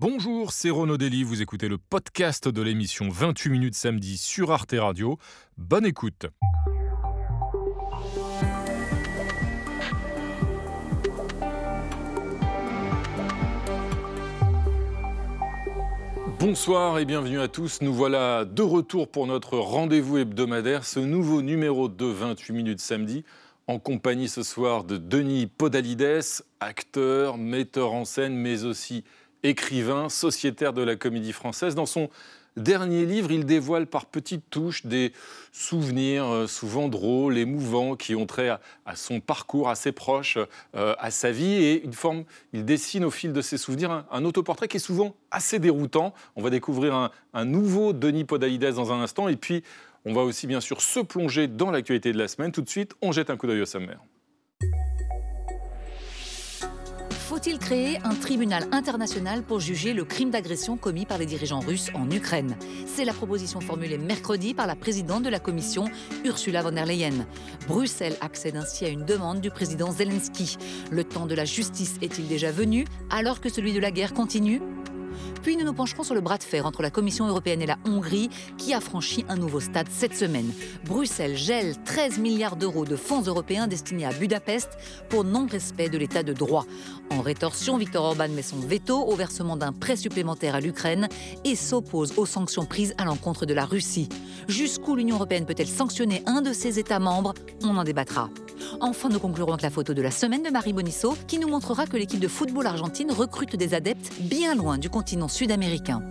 Bonjour, c'est Renaud Dely, vous écoutez le podcast de l'émission 28 minutes samedi sur Arte Radio. Bonne écoute. Bonsoir et bienvenue à tous. Nous voilà de retour pour notre rendez-vous hebdomadaire, ce nouveau numéro de 28 minutes samedi, en compagnie ce soir de Denis Podalides, acteur, metteur en scène, mais aussi écrivain, sociétaire de la comédie française. Dans son dernier livre, il dévoile par petites touches des souvenirs euh, souvent drôles, émouvants, qui ont trait à, son parcours assez proche, euh, à sa vie. Et une forme, il dessine au fil de ses souvenirs un, autoportrait qui est souvent assez déroutant. On va découvrir un, un nouveau Denis Podalides dans un instant. Et puis, on va aussi bien sûr se plonger dans l'actualité de la semaine. Tout de suite, on jette un coup d'œil au sommaire. Faut-il créer un tribunal international pour juger le crime d'agression commis par les dirigeants russes en Ukraine? C'est la proposition formulée mercredi par la présidente de la Commission, Ursula von der Leyen. Bruxelles accède ainsi à une demande du président Zelensky. Le temps de la justice est-il déjà venu alors que celui de la guerre continue? Puis nous nous pencherons sur le bras de fer entre la Commission européenne et la Hongrie qui a franchi un nouveau stade cette semaine. Bruxelles gèle 13 milliards d'euros de fonds européens destinés à Budapest pour non-respect de l'état de droit. En rétorsion, Viktor Orban met son veto au versement d'un prêt supplémentaire à l'Ukraine et s'oppose aux sanctions prises à l'encontre de la Russie. Jusqu'où l'Union européenne peut-elle sanctionner un de ses États membres? On en débattra. Enfin, nous conclurons avec la photo de la semaine de Marie Bonisso qui nous montrera que l'équipe de football argentine recrute des adeptes bien loin du continent sud-américain.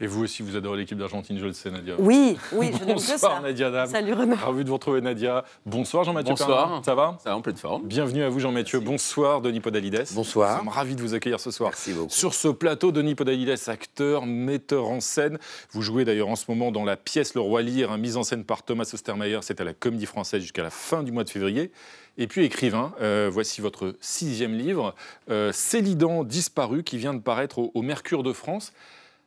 Et vous aussi, vous adorez l'équipe d'Argentine, je le sais, Nadia. Oui, oui, je l'aime ça. Bonsoir, Nadia Dam. Salut, Renaud. Ravi de vous retrouver, Nadia. Bonsoir, Jean-Mathieu Bonsoir. Perrin. Ça va? Ça va en pleine forme. Bienvenue à vous, Jean-Mathieu. Bonsoir, Denis Podalides. Bonsoir. Nous sommes ravis de vous accueillir ce soir. Merci beaucoup. Sur ce plateau, Denis Podalides, acteur, metteur en scène. Vous jouez d'ailleurs en ce moment dans la pièce Le Roi Lear, hein, mise en scène par Thomas Ostermeyer. C'est à la Comédie Française jusqu'à la fin du mois de février. Et puis écrivain, euh, voici votre sixième livre, euh, Célidan disparu, qui vient de paraître au, au Mercure de France.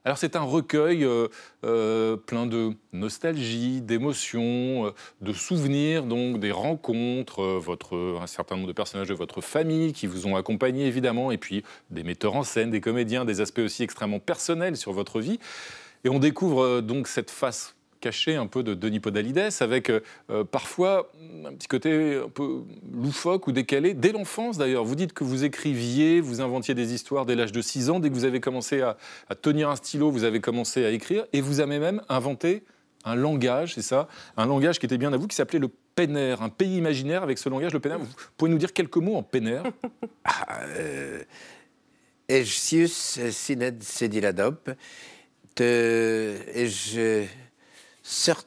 Alors c'est un recueil euh, euh, plein de nostalgie, d'émotions, euh, de souvenirs, donc des rencontres, votre, un certain nombre de personnages de votre famille qui vous ont accompagné évidemment, et puis des metteurs en scène, des comédiens, des aspects aussi extrêmement personnels sur votre vie. Et on découvre donc cette face cachée un peu de Denis Podalides, avec euh, euh, parfois un petit côté un peu loufoque ou décalé, dès l'enfance d'ailleurs. Vous dites que vous écriviez, vous inventiez des histoires dès l'âge de 6 ans, dès que vous avez commencé à, tenir un stylo, vous avez commencé à écrire, et vous avez même inventé un langage, c'est ça, un langage qui était bien à vous, qui s'appelait le Péner, un pays imaginaire avec ce langage, le Péner. Vous pouvez nous dire quelques mots en Péner Ah, euh, sined te sort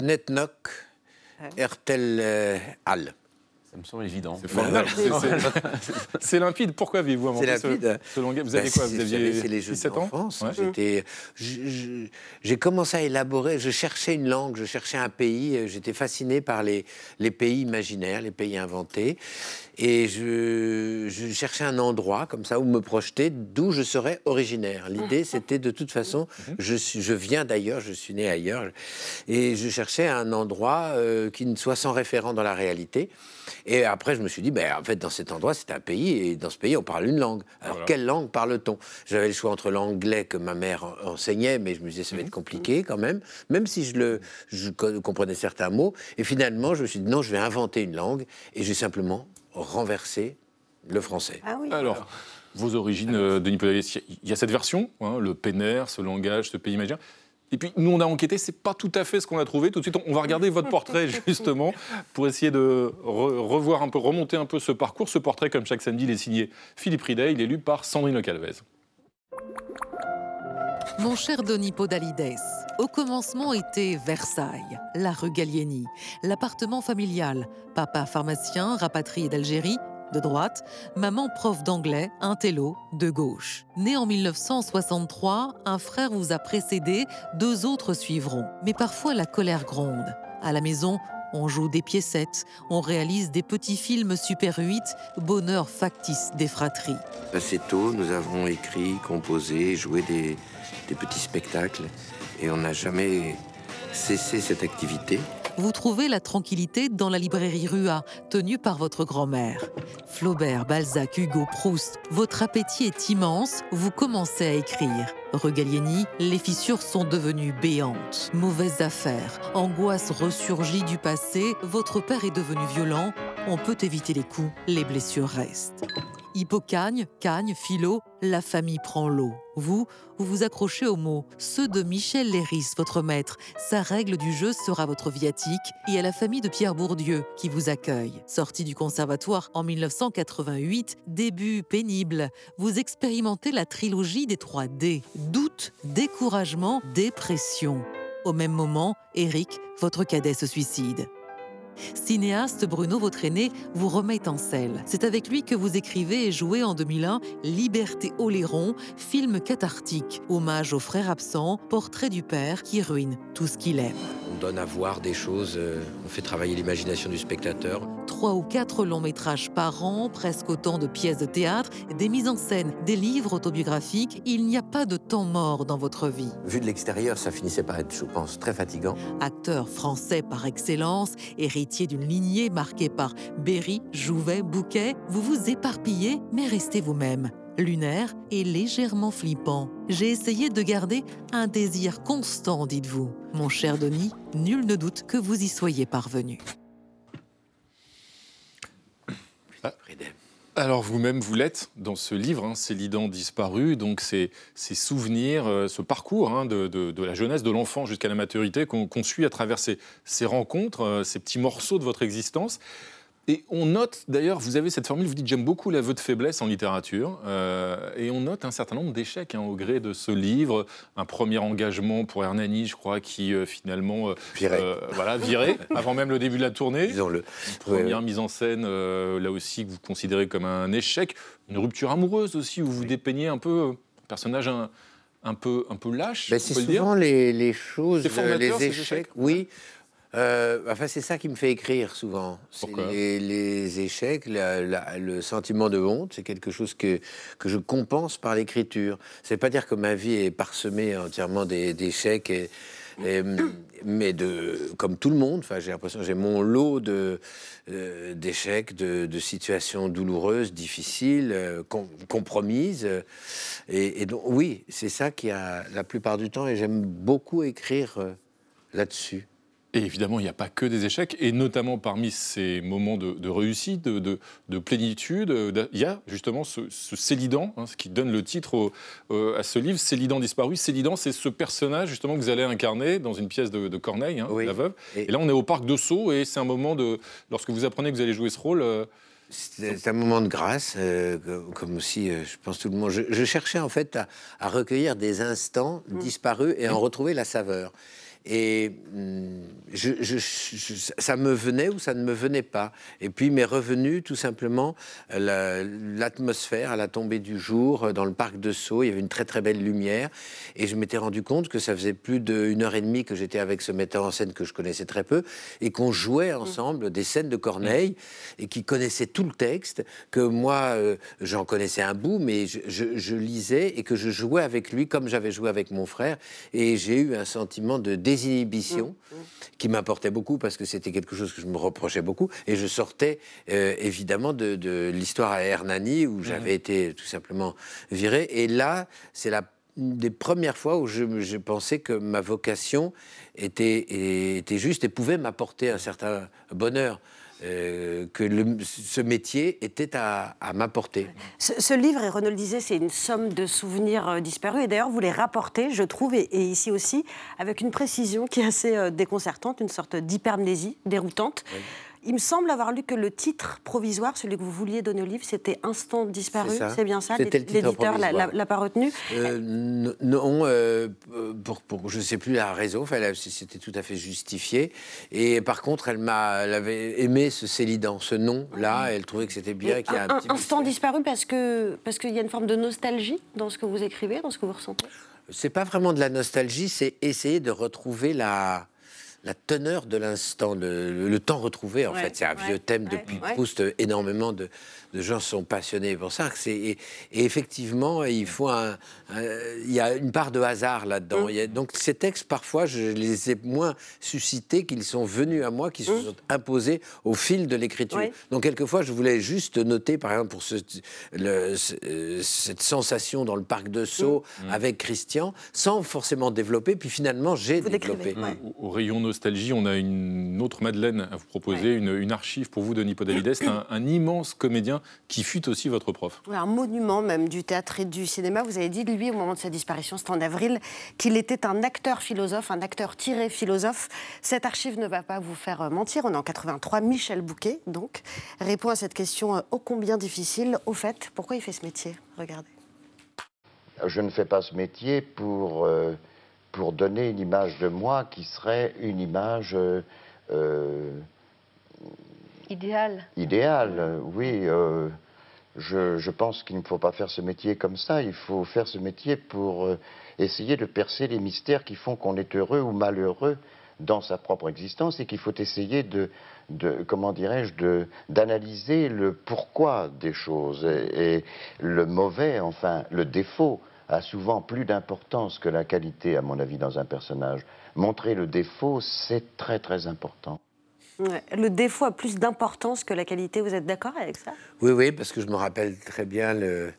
netnok ertel euh, al. Ça me semble évident. C'est limpide. Pourquoi avez-vous inventé C'est ce- limpide. ce, langage Vous Ben, aviez quoi c'est- Vous vous savez, aviez c'est les jeux 17 ans. Ouais. J'ai commencé à élaborer, je cherchais une langue, je cherchais un pays, euh, j'étais fasciné par les, les pays imaginaires, les pays inventés. Et je, je cherchais un endroit comme ça où me projeter, d'où je serais originaire. L'idée, c'était de toute façon, je, suis, je viens d'ailleurs, je suis né ailleurs, et je cherchais un endroit euh, qui ne soit sans référent dans la réalité. Et après, je me suis dit, ben, en fait, dans cet endroit, c'est un pays, et dans ce pays, on parle une langue. Alors, Voilà. quelle langue parle-t-on? J'avais le choix entre l'anglais que ma mère en- enseignait, mais je me disais, ça va être compliqué quand même, même si je, le, je co- comprenais certains mots. Et finalement, je me suis dit, non, je vais inventer une langue, et j'ai simplement renversé le français. Ah oui. Alors, vos origines, euh, Denis Podalides, il y a cette version, hein, le Péner, ce langage, ce pays imaginaire. Et puis, nous, on a enquêté, c'est pas tout à fait ce qu'on a trouvé. Tout de suite, on va regarder votre portrait, justement, pour essayer de re- revoir un peu, remonter un peu ce parcours. Ce portrait, comme chaque samedi, il est signé Philippe Ridet, il est lu par Sandrine Calvez. Mon cher Denis Podalides, au commencement était Versailles, la rue Gallieni, l'appartement familial, papa pharmacien rapatrié d'Algérie, de droite, maman prof d'anglais, un télo, de gauche. Né en 1963, un frère vous a précédé, deux autres suivront. Mais parfois la colère gronde. À la maison, on joue des piécettes, on réalise des petits films Super 8, bonheur factice des fratries. Assez tôt, nous avons écrit, composé, joué des, des petits spectacles, et on n'a jamais cessé cette activité. vous trouvez la tranquillité dans la librairie Rua, tenue par votre grand-mère. Flaubert, Balzac, Hugo, Proust, votre appétit est immense, vous commencez à écrire. Regalieni, les fissures sont devenues béantes. Mauvaise affaire, angoisse ressurgie du passé, votre père est devenu violent, on peut éviter les coups, les blessures restent. Hippocagne, Cagne, Philo, la famille prend l'eau. Vous, vous vous accrochez aux mots, ceux de Michel Léris, votre maître. Sa règle du jeu sera votre viatique et à la famille de Pierre Bourdieu qui vous accueille. Sorti du conservatoire en 1988, début pénible, vous expérimentez la trilogie des 3 D. Doute, découragement, dépression. Au même moment, Eric, votre cadet, se suicide. Cinéaste Bruno aîné vous remet en selle. C'est avec lui que vous écrivez et jouez en 2001 Liberté Oléron, film cathartique, hommage au frère absent, portrait du père qui ruine tout ce qu'il aime. On donne à voir des choses, euh, on fait travailler l'imagination du spectateur. Trois ou quatre longs métrages par an, presque autant de pièces de théâtre, des mises en scène, des livres autobiographiques, il n'y a pas de temps mort dans votre vie. Vu de l'extérieur, ça finissait par être, je pense, très fatigant. Acteur français par excellence, héritier d'une lignée marquée par Berry, Jouvet, Bouquet, vous vous éparpillez, mais restez vous-même lunaire et légèrement flippant. J'ai essayé de garder un désir constant, dites-vous. Mon cher Denis, nul ne doute que vous y soyez parvenu. Alors vous-même, vous l'êtes dans ce livre, hein, Célidan disparu, donc ces, souvenirs, euh, ce parcours hein, de, la jeunesse, de l'enfant jusqu'à la maturité qu'on suit à travers ces, ces rencontres, euh, ces petits morceaux de votre existence. Et on note, d'ailleurs, vous avez cette formule, vous dites j'aime beaucoup l'aveu de faiblesse en littérature, euh, et on note un certain nombre d'échecs hein, au gré de ce livre. Un premier engagement pour Hernani, je crois, qui euh, finalement euh, Viré. euh, voilà, viré, avant même le début de la tournée. Disons-le. Première mise en scène, là aussi, que vous considérez comme un échec. Une rupture amoureuse aussi, où vous dépeignez un peu un personnage un, un peu, un peu lâche, Ben, c'est le souvent les, les choses, les échecs. échecs Oui. Euh, enfin, c'est ça qui me fait écrire souvent. Pourquoi? les, les échecs, la- la- le sentiment de honte, c'est quelque chose que, que je compense par l'écriture. C'est pas dire que ma vie est parsemée entièrement d'échecs, et, et, mais de, comme tout le monde, j'ai l'impression j'ai mon lot de, euh, d'échecs, de, de situations douloureuses, difficiles, euh, com- compromises. euh, Et, et donc, oui, c'est ça qui a la plupart du temps, et j'aime beaucoup écrire là-dessus. Et évidemment, il n'y a pas que des échecs, et notamment parmi ces moments de, de réussite, de, de- de plénitude, euh, il y a justement ce, ce Célidan, hein, ce qui donne le titre au- euh, à ce livre, Célidan disparu. Célidan, c'est ce personnage justement que vous allez incarner dans une pièce de, de Corneille, hein, Oui. La Veuve. Et- Et là, on est au parc de Sceaux, et c'est un moment de... Lorsque vous apprenez que vous allez jouer ce rôle... euh, C'est un moment de grâce, euh, comme aussi, euh, je pense tout le monde. Je, je cherchais en fait à, à recueillir des instants disparus et en retrouver la saveur. Et je, je- je- ça me venait ou ça ne me venait pas. Et puis m'est revenu tout simplement la- l'atmosphère à la tombée du jour euh, dans le parc de Sceaux. Il y avait une très très belle lumière. Et je m'étais rendu compte que ça faisait plus d'une heure et demie que j'étais avec ce metteur en scène que je connaissais très peu et qu'on jouait ensemble des scènes de Corneille et qui connaissait tout le texte, que moi euh, j'en connaissais un bout, mais je, lisais et que je jouais avec lui comme j'avais joué avec mon frère. Et j'ai eu un sentiment de désinhibition qui m'importait beaucoup parce que c'était quelque chose que je me reprochais beaucoup. Et je sortais euh, évidemment de, de l'histoire à Hernani où j'avais été tout simplement viré. Et là, c'est la des premières fois où je, je pensais que ma vocation était, était juste et pouvait m'apporter un certain bonheur. Euh, que le- ce métier était à, à m'apporter. Ce, ce livre, et Renaud le disait, c'est une somme de souvenirs euh, disparus. Et d'ailleurs, vous les rapportez, je trouve, et, et ici aussi, avec une précision qui est assez euh, déconcertante, une sorte d'hypermnésie déroutante. Il me semble avoir lu que le titre provisoire, celui que vous vouliez donner au livre, c'était Instant disparu. C'est bien ça L'éditeur provisoire. l'a pas retenu. Euh, non, euh, pour, pour je ne sais plus la raison, enfin, elle a- c'était tout à fait justifié. Et par contre, elle, m'a, avait aimé ce Célidan, ce nom-là, elle trouvait que c'était bien Et qu'il y a un, un- petit instant disparu parce que parce qu'il y a une forme de nostalgie dans ce que vous écrivez, dans ce que vous ressentez? C'est pas vraiment de la nostalgie, c'est essayer de retrouver la, la teneur de l'instant, le, temps retrouvé, en fait. C'est un vieux thème depuis Proust. Énormément de, gens sont passionnés pour ça. Et, et, effectivement, il, faut un, il y a une part de hasard là-dedans. Mm. Donc ces textes, parfois, je les ai moins suscités qu'ils sont venus à moi, qui se mm. sont imposés au fil de l'écriture. Donc quelquefois, je voulais juste noter, par exemple, pour ce, le, cette sensation dans le parc de Sceaux mm. avec Christian, sans forcément développer. Puis finalement, j'ai développé. Au, rayon nostalgie, on a une autre Madeleine à vous proposer, une, archive pour vous, Denis Podalides, un, un, immense comédien qui fut aussi votre prof. un monument même du théâtre et du cinéma. Vous avez dit de lui, au moment de sa disparition, c'était en avril, qu'il était un acteur philosophe, un acteur tiré philosophe. Cette archive ne va pas vous faire euh, mentir. On est en 83. Michel Bouquet, donc, répond à cette question euh, ô combien difficile. Au fait, pourquoi il fait ce métier? Regardez. Je ne fais pas ce métier pour... Euh, pour donner une image de moi qui serait une image... Euh, euh idéale. Idéale, oui. Euh, je, je, pense qu'il ne faut pas faire ce métier comme ça. Il faut faire ce métier pour essayer de percer les mystères qui font qu'on est heureux ou malheureux dans sa propre existence et qu'il faut essayer de, de comment dirais-je, d'analyser le pourquoi des choses et, et, le mauvais, enfin le défaut a souvent plus d'importance que la qualité, à mon avis, dans un personnage. Montrer le défaut, c'est très très important. le défaut a plus d'importance que la qualité, vous êtes d'accord avec ça? Oui, oui, parce que je me rappelle très bien le,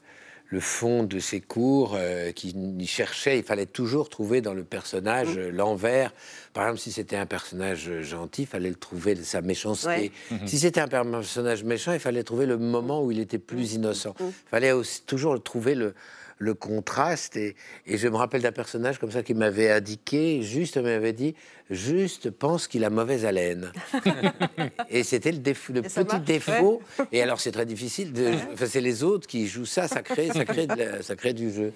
le fond de ses cours euh, qui cherchait, il fallait toujours trouver dans le personnage mm. l'envers. Par exemple, si c'était un personnage gentil, il fallait le trouver sa méchanceté. Mm-hmm. Si c'était un personnage méchant, il fallait trouver le moment où il était plus mm. innocent. Mm. Il fallait aussi toujours trouver le, le contraste. Et, je me rappelle d'un personnage comme ça qui m'avait indiqué, juste m'avait dit, juste pense qu'il a mauvaise haleine. et c'était le, le petit défaut. Et alors c'est très difficile. De, c'est les autres qui jouent ça, ça crée, ça crée, ça crée du jeu.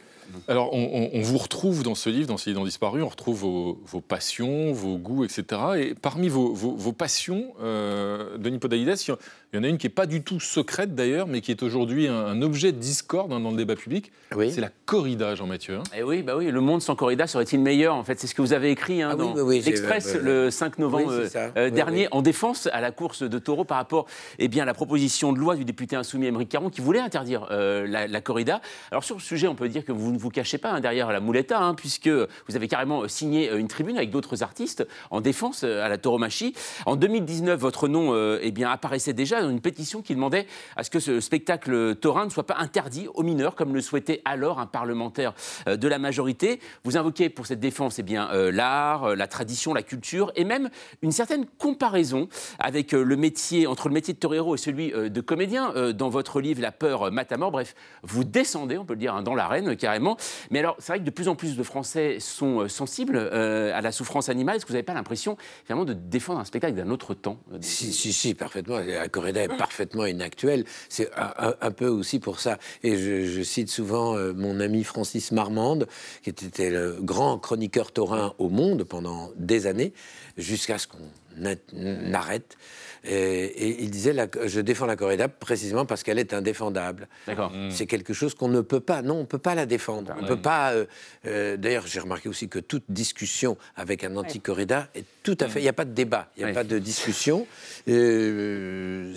Alors, on, vous retrouve dans ce livre, dans ces livres disparus, on retrouve vos, passions, vos goûts, etc. Et parmi vos, passions, euh, Denis Podalides, il y en a une qui n'est pas du tout secrète d'ailleurs, mais qui est aujourd'hui un, objet de discorde hein, dans le débat public. C'est la corrida, Jean-Mathieu. Hein. Eh oui, bah oui, le monde sans corrida serait-il meilleur En fait, c'est ce que vous avez écrit hein, ah dans l'Express le 5 novembre euh, dernier, en défense à la course de taureau par rapport eh bien, à la proposition de loi du député insoumis Émeric Caron qui voulait interdire euh, la, corrida. Alors sur le sujet, on peut dire que vous ne vous cachez pas derrière la mouletta, puisque vous avez carrément signé euh, une tribune avec d'autres artistes en défense à la tauromachie. En 2019, votre nom eh bien, apparaissait déjà une pétition qui demandait à ce que ce spectacle taurin ne soit pas interdit aux mineurs, comme le souhaitait alors un parlementaire euh, de la majorité. Vous invoquez pour cette défense eh bien, euh, l'art, euh, la tradition, la culture, et même une certaine comparaison avec le métier, entre le métier de torero et celui de comédien. Dans votre livre La peur mat à mort, bref, vous descendez, on peut le dire, hein, dans l'arène carrément. Mais alors, c'est vrai que de plus en plus de Français sont sensibles à la souffrance animale. Est-ce que vous n'avez pas l'impression, finalement, de défendre un spectacle d'un autre temps si, si, si, parfaitement. La corrida est parfaitement inactuel. C'est un, peu aussi pour ça. Et je, cite souvent euh, mon ami Francis Marmande, qui était le grand chroniqueur taurin au monde pendant des années, jusqu'à ce qu'on arrête et, il disait Je défends la corrida précisément parce qu'elle est indéfendable. D'accord. C'est quelque chose qu'on ne peut pas. Non, on ne peut pas la défendre. On peut pas. Euh, euh, d'ailleurs, j'ai remarqué aussi que toute discussion avec un anti-corrida est tout à fait. Il n'y a pas de débat, il n'y a pas de discussion. Euh,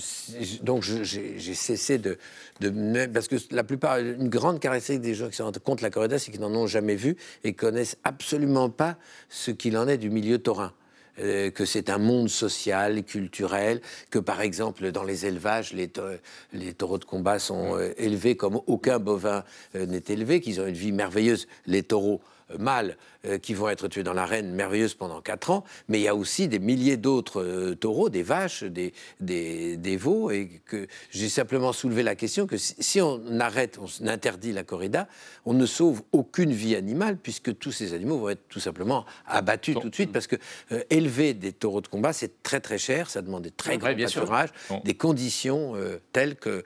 donc, j'ai cessé de, de. Parce que la plupart, une grande caractéristique des gens qui sont contre la corrida, c'est qu'ils n'en ont jamais vu et connaissent absolument pas ce qu'il en est du milieu taurin. Euh, que c'est un monde social, culturel, que par exemple dans les élevages, les, taureaux de combat sont euh, élevés comme aucun bovin euh, n'est élevé, qu'ils ont une vie merveilleuse, les taureaux mâles euh, qui vont être tués dans l'arène merveilleuse pendant 4 ans, mais il y a aussi des milliers d'autres euh, taureaux, des vaches, des, des, veaux, et que j'ai simplement soulevé la question que si, on arrête, on interdit la corrida, on ne sauve aucune vie animale, puisque tous ces animaux vont être tout simplement abattus tout de suite, parce que euh, élever des taureaux de combat, c'est très très cher, ça demande des très grands pâturages, des conditions telles que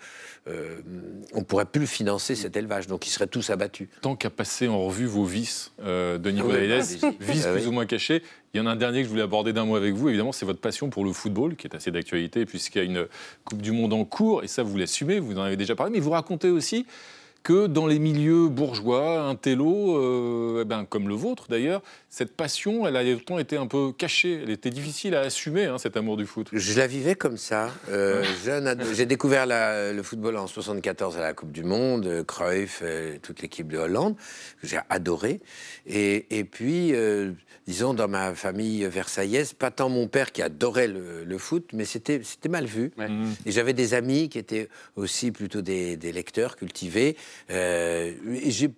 on pourrait plus financer cet élevage, donc ils seraient tous abattus. Tant qu'à passer en revue vos vices, Denis vis ah plus ou moins caché. Il y en a un dernier que je voulais aborder d'un mot avec vous. Évidemment, c'est votre passion pour le football, qui est assez d'actualité, puisqu'il y a une Coupe du Monde en cours, et ça, vous l'assumez, vous en avez déjà parlé, mais vous racontez aussi que dans les milieux bourgeois, intello, euh, eh ben, comme le vôtre d'ailleurs, cette passion, elle a longtemps été un peu cachée. Elle était difficile à assumer, hein, cet amour du foot. Je la vivais comme ça. Euh, j'ai découvert le football en 74 à la Coupe du Monde, euh, Cruyff, toute l'équipe de Hollande, que j'ai adoré. Et, puis, disons, dans ma famille versaillaise, pas tant mon père qui adorait le, foot, mais c'était mal vu. Et j'avais des amis qui étaient aussi plutôt des, des lecteurs cultivés. Euh, j'ai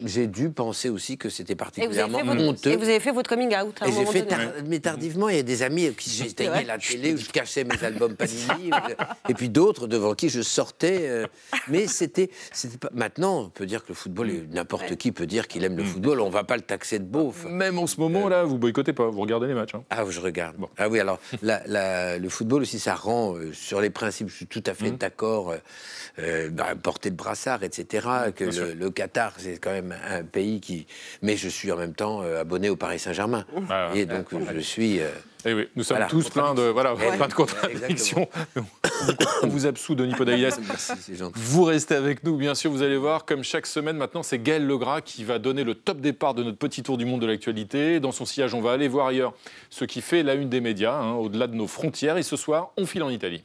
dû penser aussi que c'était particulièrement honteux. Et vous avez fait votre coming out à un moment fait Mais tardivement, il y a des amis qui j'éteignais la télé, où je cachais mes albums Panini, et puis d'autres devant qui je sortais. Euh, mais c'était, pas. Maintenant, on peut dire que le football, n'importe qui peut dire qu'il aime le mm. football. On va pas le taxer de beauf. Même en ce moment là, vous boycottez pas, vous regardez les matchs. Hein. Ah, je regarde. Ah oui, alors le football aussi, ça rend euh, sur les principes. Je suis tout à fait mm. d'accord. Euh, bah, porter le brassard, etc. Que le Qatar, c'est quand même un pays qui. Mais je suis en même temps euh, abonné au Paris Saint-Germain. Ah, et donc, je suis. Euh, eh oui, nous sommes tous pleins de, voilà, plein de contradictions. On vous absout, Denis Podalides. Vous restez avec nous, bien sûr. Vous allez voir, comme chaque semaine maintenant, c'est Gaël Legras qui va donner le top départ de notre petit tour du monde de l'actualité. Dans son sillage, on va aller voir ailleurs ce qui fait la une des médias, hein, au-delà de nos frontières. Et ce soir, on file en Italie.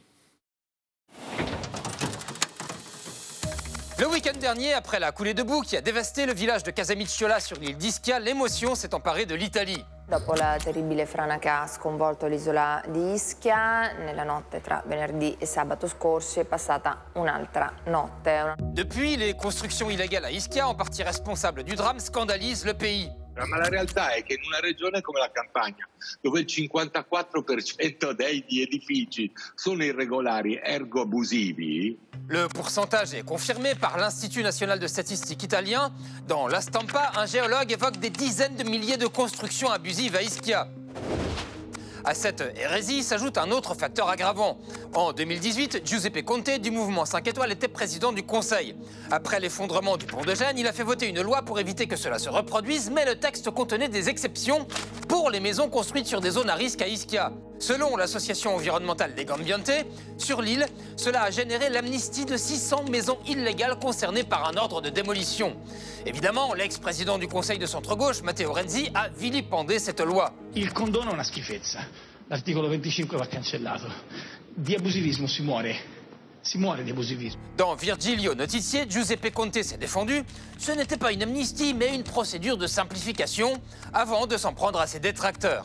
Week-end dernier, après la coulée de boue qui a dévasté le village de Casamicciola sur l'île d'Ischia, l'émotion s'est emparée de l'Italie. Dopo la terribile frana che ha sconvolto l'isola di Ischia, nella notte tra venerdì e sabato è passata un'altra notte. Depuis, les constructions illégales à Ischia, en partie responsables du drame, scandalisent le pays. Ma la realtà è che in una regione come la Campania, dove il 54% degli edifici sono irregolari, ergo abusivi. Le pourcentage est confirmé par l'Institut national de statistique italien. Dans La Stampa, un géologue évoque des dizaines de milliers de constructions abusives à Ischia. À cette hérésie s'ajoute un autre facteur aggravant. En 2018, Giuseppe Conte du mouvement 5 étoiles était président du Conseil. Après l'effondrement du pont de Gênes, il a fait voter une loi pour éviter que cela se reproduise, mais le texte contenait des exceptions pour les maisons construites sur des zones à risque à Ischia. Selon l'association environnementale Legambiente, sur l'île, cela a généré l'amnistie de 600 maisons illégales concernées par un ordre de démolition. Évidemment, l'ex-président du Conseil de centre-gauche, Matteo Renzi, a vilipendé cette loi. Il condono una schifezza. L'articolo 25 va cancellato. Di abusivismo si muore. Si muore di abusivismo. Dans Virgilio Notizier, Giuseppe Conte s'est défendu. Ce n'était pas une amnistie, mais une procédure de simplification, avant de s'en prendre à ses détracteurs.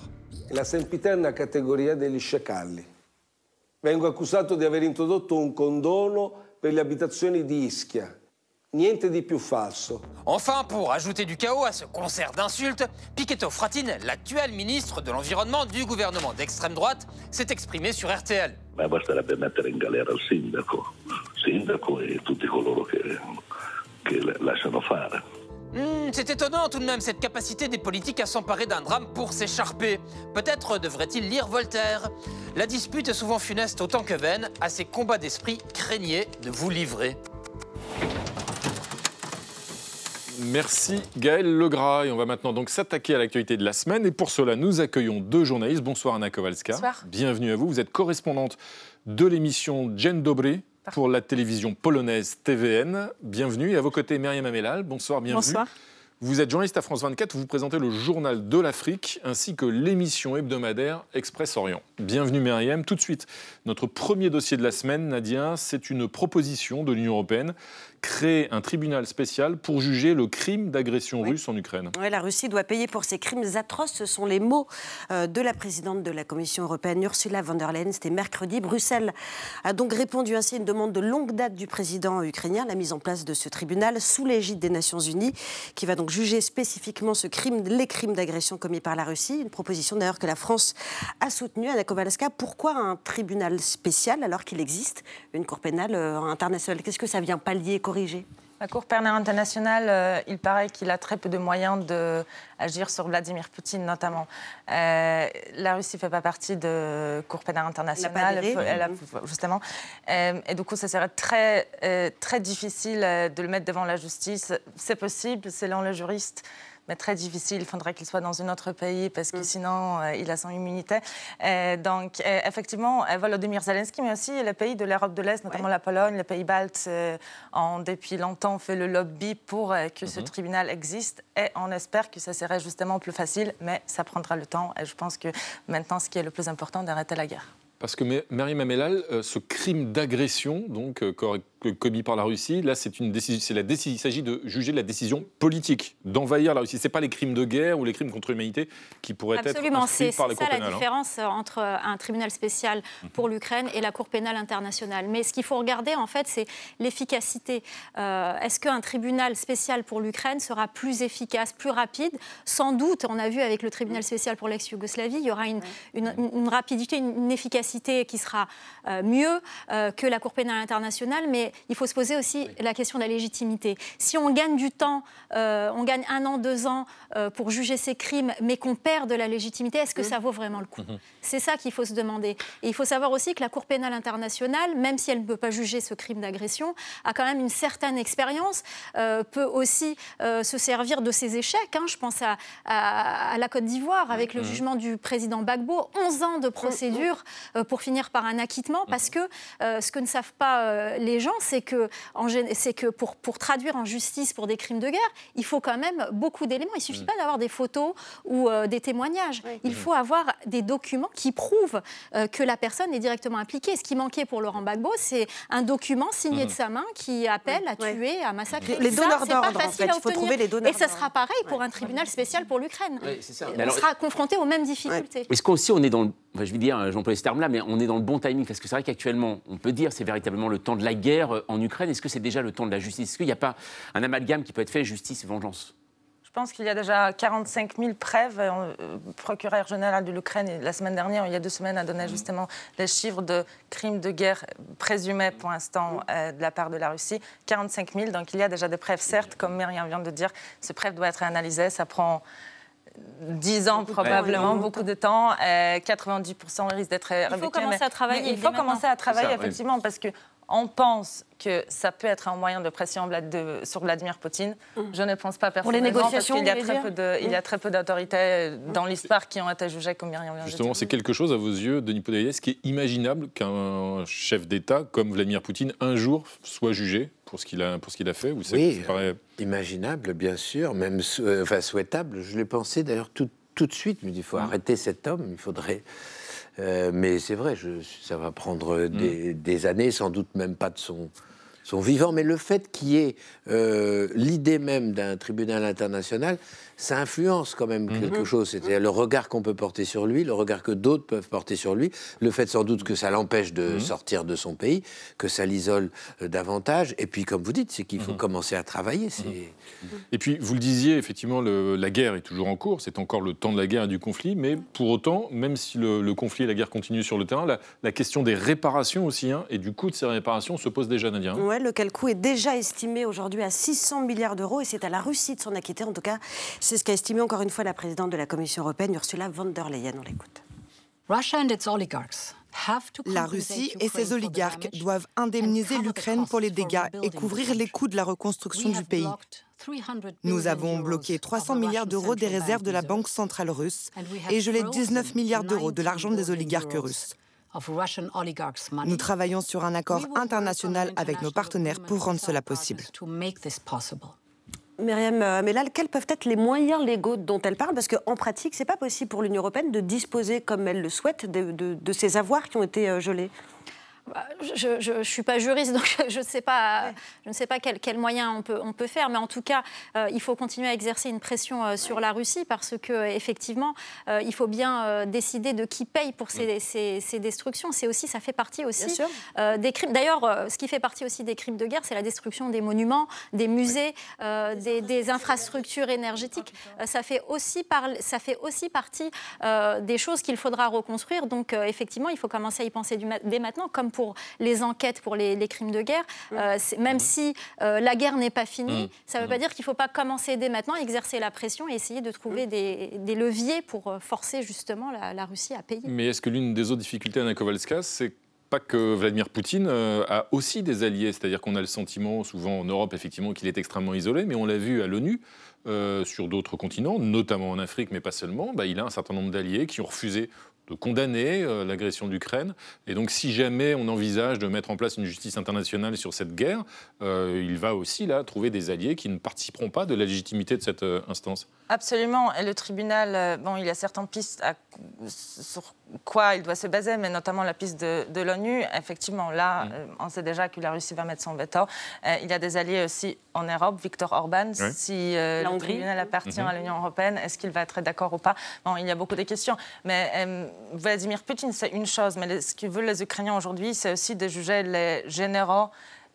La sempiterna categoria degli sciacalli. Vengo accusato di aver introdotto un condono per le abitazioni di Ischia, Niente di più falso. Enfin, pour ajouter du chaos à ce concert d'insultes, Pichetto Fratine, l'actuel ministre de l'Environnement du gouvernement d'extrême droite, s'est exprimé sur RTL. Ma basterebbe mettere in galera il sindaco, sindaco e tutti coloro che, che lasciano fare. Hmm, c'est étonnant tout de même cette capacité des politiques à s'emparer d'un drame pour s'écharper. Peut-être devrait-il lire Voltaire. La dispute est souvent funeste autant que vaine. À ces combats d'esprit, craignez de vous livrer. Merci Gaël Legras. Et on va maintenant donc s'attaquer à l'actualité de la semaine. Et pour cela, nous accueillons deux journalistes. Bonsoir Anna Kowalska. Bonsoir. Bienvenue à vous. Vous êtes correspondante de l'émission Dzień Dobry pour la télévision polonaise TVN. Bienvenue. Et à vos côtés, Myriam Amelal. Bonsoir, bienvenue. Bonsoir. Vous êtes journaliste à France 24, vous présentez le journal de l'Afrique ainsi que l'émission hebdomadaire Express Orient. Bienvenue Myriam. Tout de suite, notre premier dossier de la semaine, Nadia, c'est une proposition de l'Union européenne créer un tribunal spécial pour juger le crime d'agression russe en Ukraine. Oui, la Russie doit payer pour ses crimes atroces. Ce sont les mots euh, de la présidente de la Commission européenne, Ursula von der Leyen. C'était mercredi. Bruxelles a donc répondu ainsi à une demande de longue date du président ukrainien, la mise en place de ce tribunal sous l'égide des Nations Unies, qui va donc juger spécifiquement ce crime, les crimes d'agression commis par la Russie. Une proposition d'ailleurs que la France a soutenue. Anna Kowalska, pourquoi un tribunal spécial alors qu'il existe une cour pénale euh, internationale? Qu'est-ce que ça vient pallier la Cour pénale internationale, euh, il paraît qu'il a très peu de moyens d'agir sur Vladimir Poutine, notamment. Euh, la Russie ne fait pas partie de Cour pénale internationale, elle justement. Euh, et du coup, ça serait très, très difficile de le mettre devant la justice. C'est possible, selon les juristes, mais très difficile. Il faudrait qu'il soit dans un autre pays parce que mm. sinon, euh, il a son immunité. donc, effectivement, Volodymyr Zelensky, mais aussi les pays de l'Europe de l'Est, notamment la Pologne, les pays baltes, ont depuis longtemps fait le lobby pour que ce mm-hmm. tribunal existe et on espère que ça serait justement plus facile, mais ça prendra le temps. Et je pense que maintenant, ce qui est le plus important, d'arrêter la guerre. Parce que Marie Mamelal, euh, ce crime d'agression, donc euh, commis par la Russie, là, c'est une décision, c'est la décision, il s'agit de juger la décision politique d'envahir la Russie. C'est pas les crimes de guerre ou les crimes contre l'humanité qui pourraient être Absolument, c'est ça la hein. différence entre un tribunal spécial pour l'Ukraine et la Cour pénale internationale. Mais ce qu'il faut regarder, en fait, c'est l'efficacité. Euh, est-ce qu'un tribunal spécial pour l'Ukraine sera plus efficace, plus rapide? Sans doute, on a vu avec le tribunal spécial pour l'ex-Yougoslavie, il y aura une, une rapidité, une efficacité qui sera euh, mieux euh, que la Cour pénale internationale, mais il faut se poser aussi la question de la légitimité. Si on gagne du temps, euh, on gagne un an, deux ans pour juger ces crimes, mais qu'on perd de la légitimité, est-ce que ça vaut vraiment le coup mhm. C'est ça qu'il faut se demander. Et il faut savoir aussi que la Cour pénale internationale, même si elle ne peut pas juger ce crime d'agression, a quand même une certaine expérience, peut aussi se servir de ses échecs. Hein. Je pense à, à, la Côte d'Ivoire avec le mhm. jugement du président Gbagbo, 11 ans de procédure euh, pour finir par un acquittement, parce que euh, ce que ne savent pas euh, les gens, c'est que, c'est que pour, pour traduire en justice pour des crimes de guerre, il faut quand même beaucoup d'éléments. Il ne suffit mhm. pas d'avoir des photos ou des témoignages. Il mhm. faut avoir des documents qui prouvent que la personne est directement impliquée. Ce qui manquait pour Laurent Gbagbo, c'est un document signé de sa main qui appelle à tuer, à massacrer. Les donneurs d'ordre, en fait. Il faut trouver les donneurs Et ça sera pareil pour un tribunal spécial pour l'Ukraine. on sera confronté aux mêmes difficultés. Est-ce qu'aussi on est dans le... je vais dire, j'emploie ce terme-là, mais on est dans le bon timing Parce que c'est vrai qu'actuellement, on peut dire c'est véritablement le temps de la guerre euh, en Ukraine. Est-ce que c'est déjà le temps de la justice? Est-ce qu'il n'y a pas un amalgame qui peut être fait justice-vengeance je pense qu'il y a déjà 45 000 preuves. Le euh, procureur général de l'Ukraine, la semaine dernière, il y a deux semaines, a donné mhm. justement les chiffres de crimes de guerre présumés pour l'instant euh, de la part de la Russie. 45 000. Donc il y a déjà des preuves, certes, comme Myriam vient de dire. Ces preuves doivent être analysées. Ça prend 10 ans probablement, beaucoup de temps. 90% risque d'être Il faut commencer à travailler. il faut commencer à travailler, effectivement, parce que on pense que ça peut être un moyen de pression sur Vladimir Poutine. Mmh. Je ne pense pas personnellement. Pour les négociations, parce qu'il y a très peu de, il y a mmh. très peu d'autorités dans l'histoire qui ont été jugées comme Myriam Justement, c'est quelque chose à vos yeux, Denis Podalides, qui est imaginable qu'un chef d'État comme Vladimir Poutine un jour soit jugé pour ce qu'il a, pour ce qu'il a fait ou Oui, imaginable, bien sûr, même euh, enfin, souhaitable. Je l'ai pensé d'ailleurs tout, tout, de suite. Je me dis, il faut mmh. arrêter cet homme, il faudrait euh, mais c'est vrai, je, ça va prendre des, mm. des, années, sans doute même pas de son, son vivant. Mais le fait qu'il y ait euh, l'idée même d'un tribunal international, ça influence quand même quelque mhm. chose. C'est-à-dire le regard qu'on peut porter sur lui, le regard que d'autres peuvent porter sur lui, le fait sans doute que ça l'empêche de mhm. sortir de son pays, que ça l'isole euh, davantage. Et puis, comme vous dites, c'est qu'il faut mhm. commencer à travailler. Et puis, vous le disiez, effectivement, la guerre est toujours en cours. C'est encore le temps de la guerre et du conflit. Mais pour autant, même si le, conflit et la guerre continuent sur le terrain, la, question des réparations aussi, hein, et du coût de ces réparations se pose déjà, Nadia. Hein. Oui, lequel coût est déjà estimé aujourd'hui à 600 milliards d'euros. Et c'est à la Russie de s'en acquitter. En tout cas, c'est ce qu'a estimé encore une fois la présidente de la Commission européenne, Ursula von der Leyen. On l'écoute. La Russie et ses oligarques doivent indemniser l'Ukraine pour les dégâts et couvrir les coûts de la reconstruction du pays. Nous avons bloqué 300 milliards d'euros des réserves de la Banque centrale russe et gelé 19 milliards d'euros de l'argent des oligarques russes. Nous travaillons sur un accord international avec nos partenaires pour rendre cela possible. Myriam euh, Mellal, quels peuvent être les moyens légaux dont elle parle? Parce qu'en pratique, ce n'est pas possible pour l'Union européenne de disposer, comme elle le souhaite, de, ces avoirs qui ont été euh, gelés. Bah, je ne suis pas juriste, donc je ne sais pas, je ne sais pas quels quel moyens on peut, on peut faire, mais en tout cas, euh, il faut continuer à exercer une pression euh, sur la Russie parce que effectivement, euh, il faut bien décider de qui paye pour ces, ces, ces destructions. C'est aussi, ça fait partie aussi des crimes. D'ailleurs, ce qui fait partie aussi des crimes de guerre, c'est la destruction des monuments, des musées, des, des, infrastructures énergétiques. ça fait aussi par, ça fait aussi partie des choses qu'il faudra reconstruire. Donc effectivement, il faut commencer à y penser du, dès maintenant, comme pour les enquêtes pour les, crimes de guerre. Euh, même mmh. si euh, la guerre n'est pas finie, mmh. ça ne veut pas dire qu'il ne faut pas commencer dès maintenant exercer la pression et essayer de trouver des, leviers pour euh, forcer justement la, Russie à payer. Mais est-ce que l'une des autres difficultés à Nakovalska, c'est pas que Vladimir Poutine a aussi des alliés, c'est-à-dire qu'on a le sentiment souvent en Europe effectivement qu'il est extrêmement isolé, mais on l'a vu à l'ONU. Euh, sur d'autres continents, notamment en Afrique, mais pas seulement, bah, il a un certain nombre d'alliés qui ont refusé de condamner euh, l'agression d'Ukraine. Et donc, si jamais on envisage de mettre en place une justice internationale sur cette guerre, euh, il va aussi là trouver des alliés qui ne participeront pas de la légitimité de cette euh, instance. Absolument. Et le tribunal, bon, il a certaines pistes sur quoi il doit se baser, mais notamment la piste de, l'ONU. Effectivement, là, mm. on sait déjà que la Russie va mettre son veto. il y a des alliés aussi en Europe. Victor Orban, si le tribunal appartient mm-hmm. à l'Union européenne, est-ce qu'il va être d'accord ou pas? Bon, il y a beaucoup de questions. Mais Vladimir Poutine, c'est une chose, mais ce que veulent les Ukrainiens aujourd'hui, c'est aussi de juger les généraux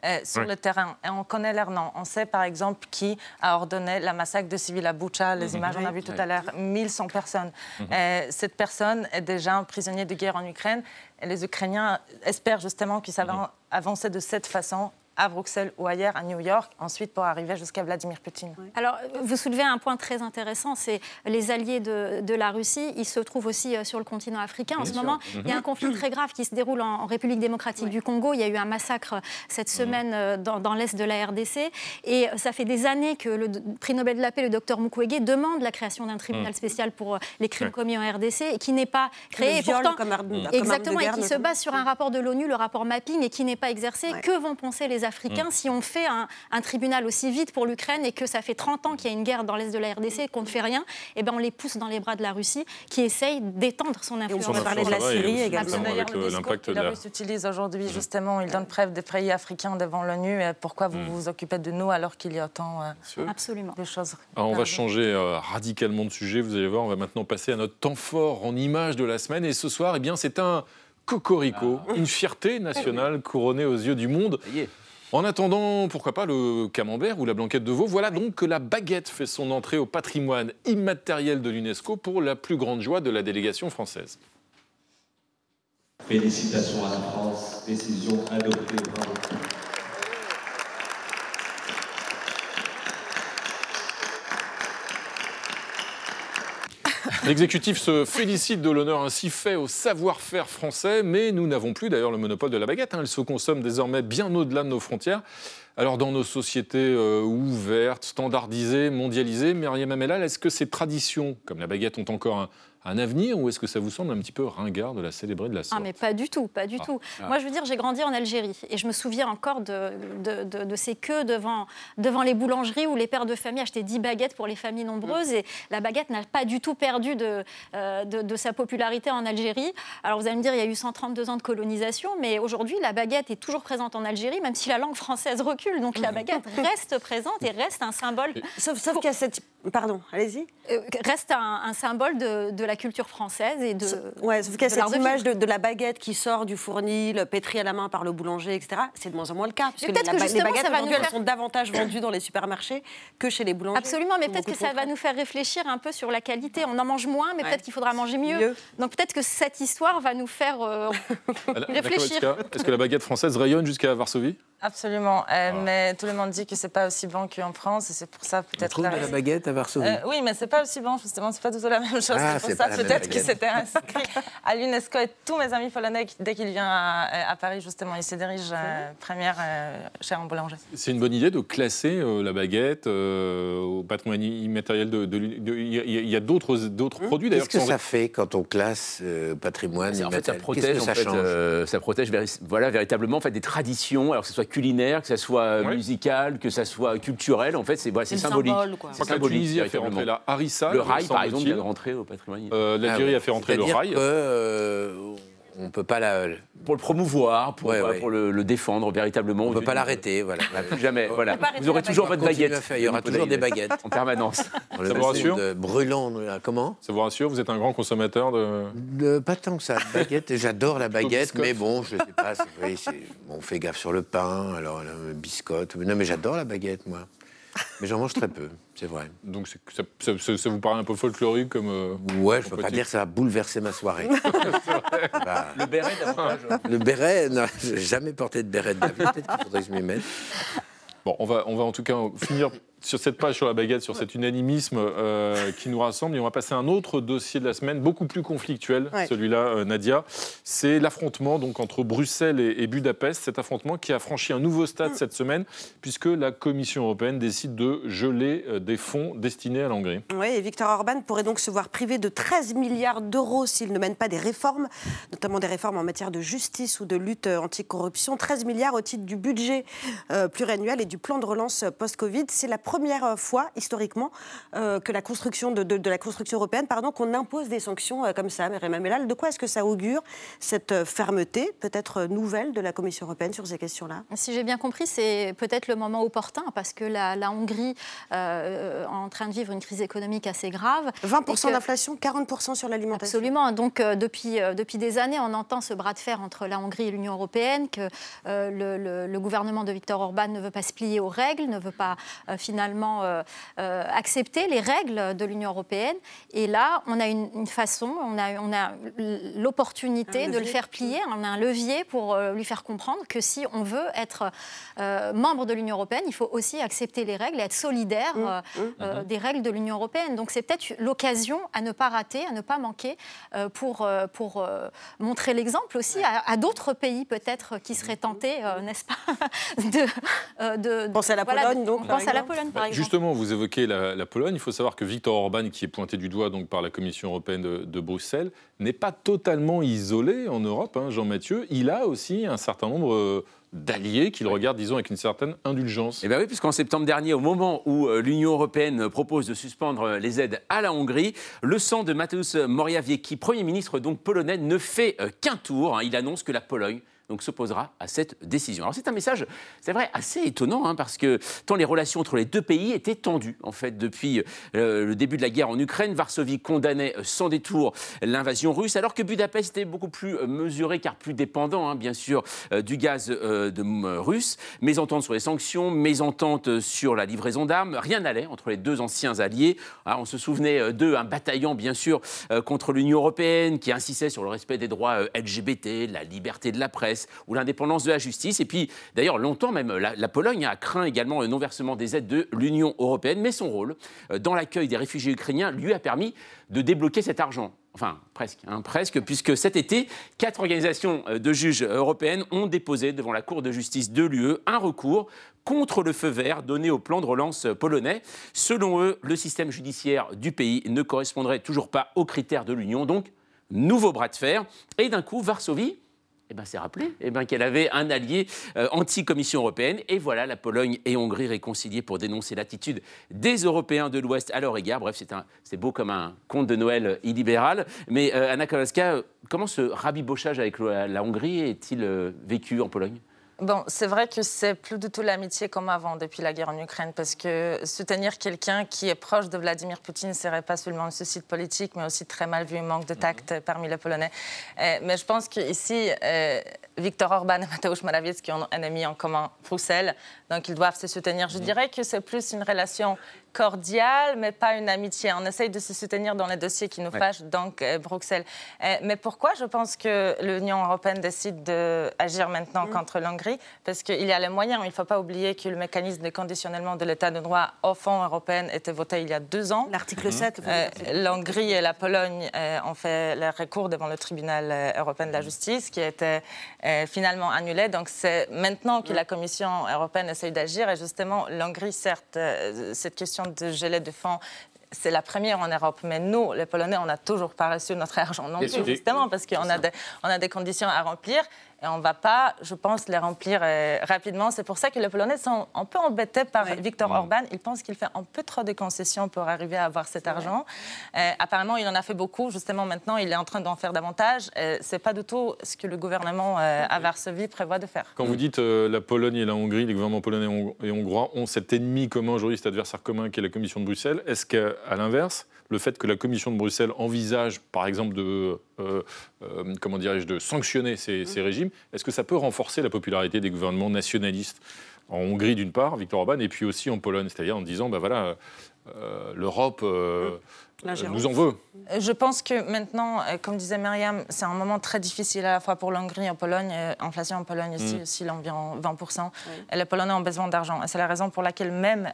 euh, sur le terrain. Et on connaît leur nom. On sait par exemple qui a ordonné la massacre de civils à Bucha. Les mhm. images, on a vu tout à l'heure, 1100 personnes. Mhm. Euh, cette personne est déjà un prisonnier de guerre en Ukraine. Et les Ukrainiens espèrent justement que ça va mhm. avancer de cette façon à Bruxelles ou ailleurs, à New York, ensuite pour arriver jusqu'à Vladimir Poutine. Alors, vous soulevez un point très intéressant, c'est les alliés de, de, la Russie, ils se trouvent aussi euh, sur le continent africain. en ce moment, il y a un mhm. conflit très grave qui se déroule en, République démocratique du Congo. Il y a eu un massacre cette mhm. semaine euh, dans, dans l'est de la RDC. Et ça fait des années que le prix Nobel de la paix, le docteur Mukwege, demande la création d'un tribunal mhm. spécial pour euh, les crimes commis en RDC et qui n'est pas créé. Et pourtant, comme exactement, et qui se base sur un rapport de l'ONU, le rapport Mapping, et qui n'est pas exercé. Que vont penser les Africains mm. si on fait un, tribunal aussi vite pour l'Ukraine et que ça fait 30 ans qu'il y a une guerre dans l'est de la RDC et qu'on ne fait rien, eh ben on les pousse dans les bras de la Russie qui essaye d'étendre son influence. on peut parler de la Syrie également. D'ailleurs, le discours que la Russie utilise aujourd'hui, justement, il donne preuve des pays africains devant l'ONU. Pourquoi vous mm. vous occupez de nous alors qu'il y a autant euh, Absolument. de choses alors, On va changer euh, radicalement de sujet. Vous allez voir, on va maintenant passer à notre temps fort en image de la semaine. Et ce soir, eh bien, c'est un Cocorico, ah. une fierté nationale couronnée aux yeux du monde. En attendant, pourquoi pas le camembert ou la blanquette de veau Voilà donc que la baguette fait son entrée au patrimoine immatériel de l'UNESCO pour la plus grande joie de la délégation française. Félicitations à la France, décision adoptée L'exécutif se félicite de l'honneur ainsi fait au savoir-faire français, mais nous n'avons plus d'ailleurs le monopole de la baguette. Hein. Elle se consomme désormais bien au-delà de nos frontières. Alors dans nos sociétés euh, ouvertes, standardisées, mondialisées, Myriam Amelal, est-ce que ces traditions, comme la baguette, ont encore un, un avenir ou est-ce que ça vous semble un petit peu ringard de la célébrer de la sorte Ah mais pas du tout, pas du ah. tout. Ah. Moi je veux dire, j'ai grandi en Algérie et je me souviens encore de, de, ces queues devant, devant les boulangeries où les pères de famille achetaient 10 baguettes pour les familles nombreuses et la baguette n'a pas du tout perdu euh, de, de, sa popularité en Algérie. Alors vous allez me dire, il y a eu 132 ans de colonisation, mais aujourd'hui la baguette est toujours présente en Algérie, même si la langue française recule. Donc la baguette reste présente et reste un symbole. Sauf, sauf qu'il y a cette... Pardon, allez-y. Euh, reste un, un symbole de, la culture française et de. Ouais, sauf qu'il y a cette image de, la baguette qui sort du fournil, pétrie à la main par le boulanger, etc. C'est de moins en moins le cas. Parce que, les baguettes aujourd'hui, elles sont davantage vendues dans les supermarchés que chez les boulangers. Absolument, mais peut-être que ça va nous faire réfléchir un peu sur la qualité. On en mange moins, mais peut-être qu'il faudra manger mieux. Donc peut-être que cette histoire va nous faire euh, réfléchir. Est-ce que la baguette française rayonne jusqu'à Varsovie? Absolument, euh, ah. mais tout le monde dit que c'est pas aussi bon qu'en France et c'est pour ça peut-être. On trouve la... la baguette à Varsovie. Euh, oui, mais c'est pas aussi bon justement, c'est pas du tout la même chose. Ah, c'est pour ça peut-être que c'était inscrit à l'UNESCO et tous mes amis polonais dès qu'il vient à, Paris justement, il se dirige euh, première chez un boulanger. C'est une bonne idée de classer la baguette au patrimoine immatériel de. Il y a d'autres d'autres mmh. produits d'ailleurs. Qu'est-ce que ça fait quand on classe patrimoine immatériel en fait, ça protège, ça, fait, ça protège voilà véritablement en fait des traditions, alors que ce soit culinaire, que ça soit musical, que ça soit culturel. En fait, c'est voilà, symbolique. C'est symbolique. La Tunisie a fait rentrer la harissa. Le rail, par exemple, vient de rentrer au patrimoine. Euh, L'Algérie ah, a fait rentrer le rail. Que, euh, on peut pas la pour le promouvoir, pour, pour le, défendre véritablement. On ne peut pas l'arrêter, voilà. Plus jamais, voilà. Vous aurez toujours votre baguette. Il y aura toujours des baguettes en permanence. Ça vous rassure Brûlant, comment Ça vous rassure Vous êtes un grand consommateur de. de pas tant que ça, de baguette. J'adore la baguette, mais bon, je sais pas. on fait gaffe sur le pain, alors biscotte. Non, mais j'adore la baguette, moi. Mais j'en mange très peu, c'est vrai. Donc ça, ça, vous paraît un peu folklorique comme. Euh, ouais, je ne peux pas dire que ça va bouleverser ma soirée. bah, le béret davantage. Le béret, non, j'ai jamais porté de béret de ma vie, peut-être qu'il faudrait que je m'y mette. Bon, on va, on va en tout cas finir sur cette page sur la baguette, sur cet unanimisme euh, qui nous rassemble. Et on va passer à un autre dossier de la semaine, beaucoup plus conflictuel, celui-là, euh, Nadia. C'est l'affrontement donc entre Bruxelles et, Budapest. Cet affrontement qui a franchi un nouveau stade mm. cette semaine, puisque la Commission européenne décide de geler euh, des fonds destinés à l'Hongrie. Oui, et Viktor Orban pourrait donc se voir privé de 13 milliards d'euros s'il ne mène pas des réformes, notamment des réformes en matière de justice ou de lutte anticorruption. 13 milliards au titre du budget pluriannuel et du plan de relance post-Covid. C'est la première fois historiquement euh, que la construction de, la construction européenne, pardon, qu'on impose des sanctions euh, comme ça, Mellal. De quoi est-ce que ça augure cette euh, fermeté, peut-être nouvelle, de la Commission européenne sur ces questions-là? Si j'ai bien compris, c'est peut-être le moment opportun parce que la, Hongrie est en train de vivre une crise économique assez grave. 20% d'inflation, 40% sur l'alimentation. Absolument. Donc depuis, depuis des années, on entend ce bras de fer entre la Hongrie et l'Union européenne, que le, le, gouvernement de Viktor Orban ne veut pas se plier aux règles, ne veut pas finalement finalement euh, euh, accepter les règles de l'Union européenne. Et là, on a une, façon, on a, on a l'opportunité de le faire plier, on a un levier pour euh, lui faire comprendre que si on veut être membre de l'Union européenne, il faut aussi accepter les règles et être solidaire mmh, mmh. Mmh. des règles de l'Union européenne. Donc c'est peut-être l'occasion à ne pas rater, à ne pas manquer pour, pour montrer l'exemple aussi à, d'autres pays peut-être qui seraient tentés, n'est-ce pas, de, de, Pense à la Pologne, donc. Pense à la Pologne. Bah, justement, vous évoquez la, Pologne. Il faut savoir que Viktor Orban, qui est pointé du doigt donc, par la Commission européenne de, Bruxelles, n'est pas totalement isolé en Europe, hein, Jean-Mathieu. Il a aussi un certain nombre euh, d'alliés qu'il regarde, disons, avec une certaine indulgence. Eh bien oui, puisqu'en septembre dernier, au moment où euh, l'Union européenne propose de suspendre euh, les aides à la Hongrie, le sang de Mateusz Morawiecki, Premier ministre donc polonais, ne fait qu'un tour. Hein. Il annonce que la Pologne donc s'opposera à cette décision. Alors c'est un message, c'est vrai, assez étonnant, hein, parce que tant les relations entre les deux pays étaient tendues, en fait, depuis euh, le début de la guerre en Ukraine. Varsovie condamnait euh, sans détour l'invasion russe, alors que Budapest était beaucoup plus euh, mesuré, car plus dépendant, hein, bien sûr, du gaz russe. Mésentente sur les sanctions, mésentente sur la livraison d'armes, rien n'allait entre les deux anciens alliés. Ah, on se souvenait d'eux, un bataillon, bien sûr, contre l'Union européenne, qui insistait sur le respect des droits LGBT, la liberté de la presse, ou l'indépendance de la justice. Et puis, d'ailleurs, longtemps même, la, Pologne a craint également le non-versement des aides de l'Union européenne, mais son rôle euh, dans l'accueil des réfugiés ukrainiens lui a permis de débloquer cet argent. Enfin, presque, hein, presque, puisque cet été, quatre organisations euh, de juges européennes ont déposé devant la Cour de justice de l'UE un recours contre le feu vert donné au plan de relance polonais. Selon eux, le système judiciaire du pays ne correspondrait toujours pas aux critères de l'Union, donc nouveau bras de fer. Et d'un coup, Varsovie eh ben, c'est rappelé eh ben, qu'elle avait un allié euh, anti-Commission européenne. Et voilà, la Pologne et Hongrie réconciliées pour dénoncer l'attitude des Européens de l'Ouest à leur égard. Bref, c'est beau comme un conte de Noël illibéral. Mais euh, Anna Kowalska, comment ce rabibochage avec la Hongrie est-il euh, vécu en Pologne? Bon, c'est vrai que c'est plus du tout l'amitié comme avant depuis la guerre en Ukraine, parce que soutenir quelqu'un qui est proche de Vladimir Poutine ne serait pas seulement un souci politique, mais aussi très mal vu, un manque de tact mhm. parmi les Polonais. Euh, mais je pense qu'ici, euh, Viktor Orban et Mateusz Morawiecki ont un ami en commun, Bruxelles, donc ils doivent se soutenir. Je mhm. dirais que c'est plus une relation cordiale, mais pas une amitié. On essaye de se soutenir dans les dossiers qui nous fâchent, donc euh, Bruxelles. Euh, mais pourquoi je pense que l'Union européenne décide d'agir maintenant mm. contre l'Hongrie? Parce qu'il y a les moyens. Il ne faut pas oublier que le mécanisme de conditionnement de l'état de droit au fond européen était voté il y a deux ans. L'article 7. Mm. Euh, L'Hongrie et la Pologne ont fait leur recours devant le tribunal européen de la justice, qui a été finalement annulé. Donc c'est maintenant que mm. la Commission européenne essaye d'agir. Et justement, l'Hongrie, certes, cette question de gelée de fonds c'est la première en Europe. Mais nous, les Polonais, on n'a toujours pas reçu notre argent non plus, justement, parce qu'on a, on a des conditions à remplir et on ne va pas, je pense, les remplir euh, rapidement. C'est pour ça que les Polonais sont un peu embêtés par Viktor Orban. Ils pensent qu'il fait un peu trop de concessions pour arriver à avoir cet argent. Euh, apparemment, il en a fait beaucoup. Justement, maintenant, il est en train d'en faire davantage. Euh, Ce n'est pas du tout ce que le gouvernement à Varsovie prévoit de faire. Quand vous dites la Pologne et la Hongrie, les gouvernements polonais et hongrois ont cet ennemi commun aujourd'hui, cet adversaire commun qui est la Commission de Bruxelles, est-ce qu'à l'inverse, le fait que la Commission de Bruxelles envisage, par exemple, de, euh, euh, comment dirais-je, de sanctionner ces, régimes, est-ce que ça peut renforcer la popularité des gouvernements nationalistes en Hongrie d'une part, Victor Orban, et puis aussi en Pologne, c'est-à-dire en disant, ben voilà, l'Europe nous en veut. Je pense que maintenant, euh, comme disait Myriam, c'est un moment très difficile à la fois pour l'Hongrie en Pologne, l'inflation en Pologne aussi, mm. aussi l'environ 20%. Et les Polonais ont besoin d'argent. Et c'est la raison pour laquelle même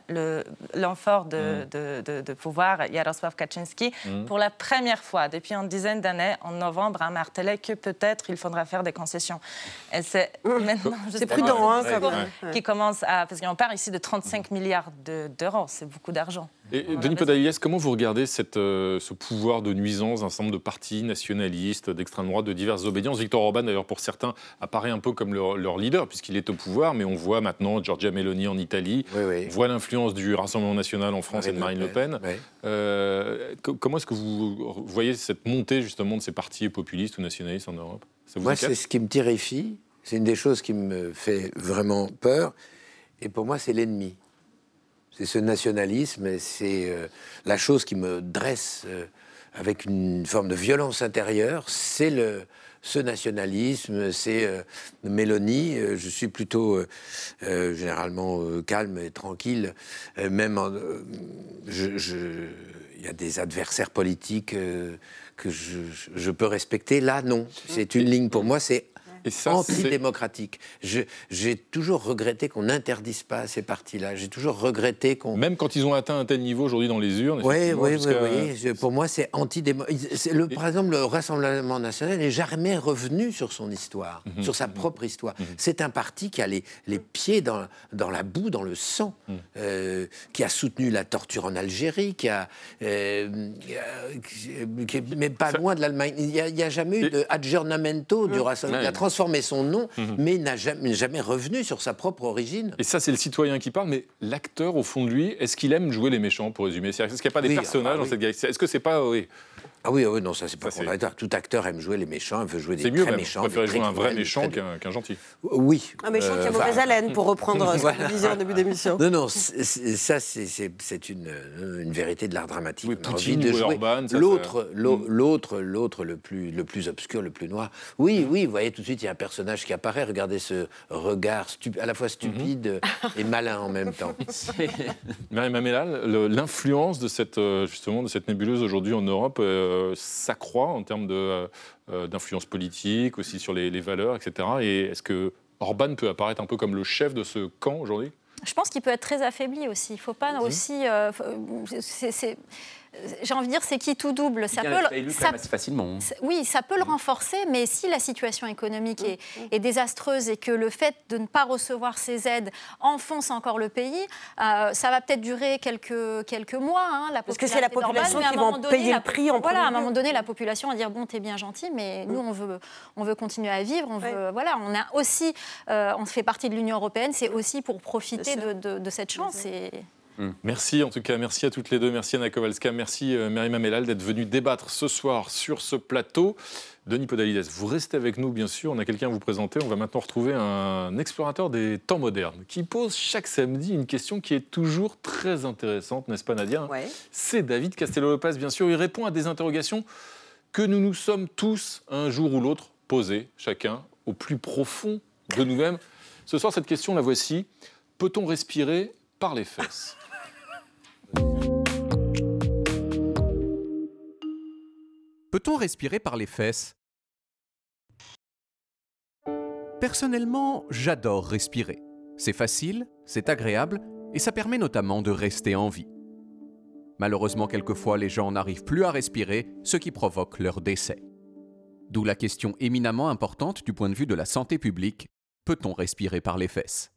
l'enfort de, mm. de, de, pouvoir, Jarosław Kaczynski, mm. pour la première fois depuis une dizaine d'années, en novembre, a martelé que peut-être il faudra faire des concessions. Et c'est maintenant, c'est prudent, hein, qui commence à... Parce qu'on parle ici de 35 milliards d'euros, c'est beaucoup d'argent. Et, Denis Podalides, comment vous regardez cette, euh, ce pouvoir de nuisance d'un certain nombre de partis nationalistes, d'extrême droite, de diverses obédiences? Victor Orban, d'ailleurs, pour certains, apparaît un peu comme leur, leader, puisqu'il est au pouvoir, mais on voit maintenant Giorgia Meloni en Italie, on voit l'influence du Rassemblement national en France et de Marine Le Pen. Euh, comment est-ce que vous voyez cette montée, justement, de ces partis populistes ou nationalistes en Europe? Moi, c'est ce qui me terrifie. C'est une des choses qui me fait vraiment peur. Et pour moi, c'est l'ennemi c'est ce nationalisme, c'est euh, la chose qui me dresse euh, avec une forme de violence intérieure, c'est le, ce nationalisme, c'est euh, Mélanie. je suis plutôt généralement calme et tranquille, même il y a des adversaires politiques que je, je, peux respecter. Là, non. C'est une ligne pour moi, c'est antidémocratique. J'ai toujours regretté qu'on n'interdise pas ces partis-là. J'ai toujours regretté qu'on. Même quand ils ont atteint un tel niveau aujourd'hui dans les urnes. Oui, oui, oui, oui. Pour moi, c'est antidémocratique. Par exemple, le Rassemblement national n'est jamais revenu sur son histoire, mhm. sur sa mhm. propre histoire. Mhm. C'est un parti qui a les, les pieds dans, dans, la boue, dans le sang, euh, qui a soutenu la torture en Algérie, qui a. Euh, qui, mais pas loin de l'Allemagne. Il n'y a, jamais eu de aggiornamento du Rassemblement transformé son nom, mhm. mais n'a jamais, jamais, revenu sur sa propre origine. Et ça, c'est le citoyen qui parle, mais l'acteur, au fond de lui, est-ce qu'il aime jouer les méchants, pour résumer? Est-ce qu'il n'y a pas des personnages ah bah dans cette galaxie? Est-ce que c'est pas... Oui. Ah oui, oui, non, ça c'est pas contradictoire. Tout acteur aime jouer les méchants, il veut jouer des mieux, très méchants. C'est mieux, jouer un vrai méchant qu'un gentil. Oui. Un méchant qui a euh, mauvaise haleine, pour reprendre ce que disait en début d'émission. Non, non, ça c'est une, une, vérité de l'art dramatique. Oui, Poutine de jouer l'autre, l'autre, l'autre, le plus, le plus obscur, le plus noir. Oui, oui, vous voyez tout de suite, il y a un personnage qui apparaît. Regardez ce regard à la fois stupide mhm. et malin en même temps. Marie Mamélal, l'influence de cette, euh, justement, de cette nébuleuse aujourd'hui en Europe, euh, s'accroît en termes euh, d'influence politique, aussi sur les, valeurs, etc. Et est-ce que Orban peut apparaître un peu comme le chef de ce camp aujourd'hui? Je pense qu'il peut être très affaibli aussi. Il ne faut pas aussi. c'est j'ai envie de dire, c'est qui tout double. Ça peut, ça, facilement. Hein. Oui, ça peut le renforcer, mais si la situation économique est, est, désastreuse et que le fait de ne pas recevoir ces aides enfonce encore le pays, euh, ça va peut-être durer quelques, quelques mois. Hein, la Parce que c'est la population qui va payer le prix en Voilà, à un moment donné, la population va dire bon, t'es bien gentil, mais nous, on veut, on veut continuer à vivre. On veut, voilà, on a aussi, euh, on fait partie de l'Union européenne, c'est aussi pour profiter de, de, de, cette chance. Et... Mm. Merci en tout cas, merci à toutes les deux, merci Anna Kowalska, merci euh, Mary Mamélal d'être venue débattre ce soir sur ce plateau. Denis Podalides, vous restez avec nous bien sûr, on a quelqu'un à vous présenter, on va maintenant retrouver un explorateur des temps modernes qui pose chaque samedi une question qui est toujours très intéressante, n'est-ce pas Nadia? C'est David Castello-Lopez bien sûr, il répond à des interrogations que nous nous sommes tous un jour ou l'autre posées, chacun au plus profond de nous-mêmes. Ce soir cette question la voici, peut-on respirer par les fesses? Peut-on respirer par les fesses? Personnellement, j'adore respirer. C'est facile, c'est agréable, et ça permet notamment de rester en vie. Malheureusement, quelquefois, les gens n'arrivent plus à respirer, ce qui provoque leur décès. D'où la question éminemment importante du point de vue de la santé publique, peut-on respirer par les fesses?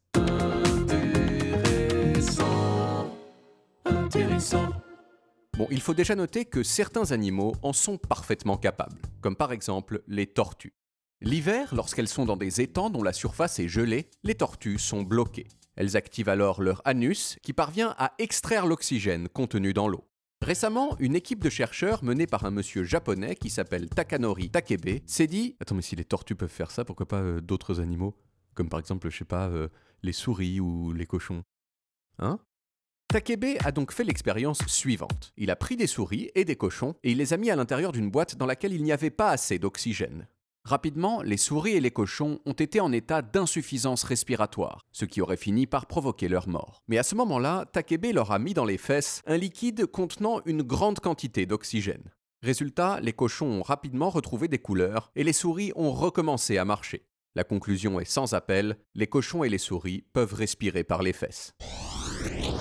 Bon, il faut déjà noter que certains animaux en sont parfaitement capables, comme par exemple les tortues. L'hiver, lorsqu'elles sont dans des étangs dont la surface est gelée, les tortues sont bloquées. Elles activent alors leur anus qui parvient à extraire l'oxygène contenu dans l'eau. Récemment, une équipe de chercheurs menée par un monsieur japonais qui s'appelle Takanori Takebe s'est dit Attends, mais si les tortues peuvent faire ça, pourquoi pas euh, d'autres animaux? Comme par exemple, je sais pas, euh, les souris ou les cochons. Hein? Takebe a donc fait l'expérience suivante. Il a pris des souris et des cochons et il les a mis à l'intérieur d'une boîte dans laquelle il n'y avait pas assez d'oxygène. Rapidement, les souris et les cochons ont été en état d'insuffisance respiratoire, ce qui aurait fini par provoquer leur mort. Mais à ce moment-là, Takebe leur a mis dans les fesses un liquide contenant une grande quantité d'oxygène. Résultat, les cochons ont rapidement retrouvé des couleurs et les souris ont recommencé à marcher. La conclusion est sans appel, les cochons et les souris peuvent respirer par les fesses.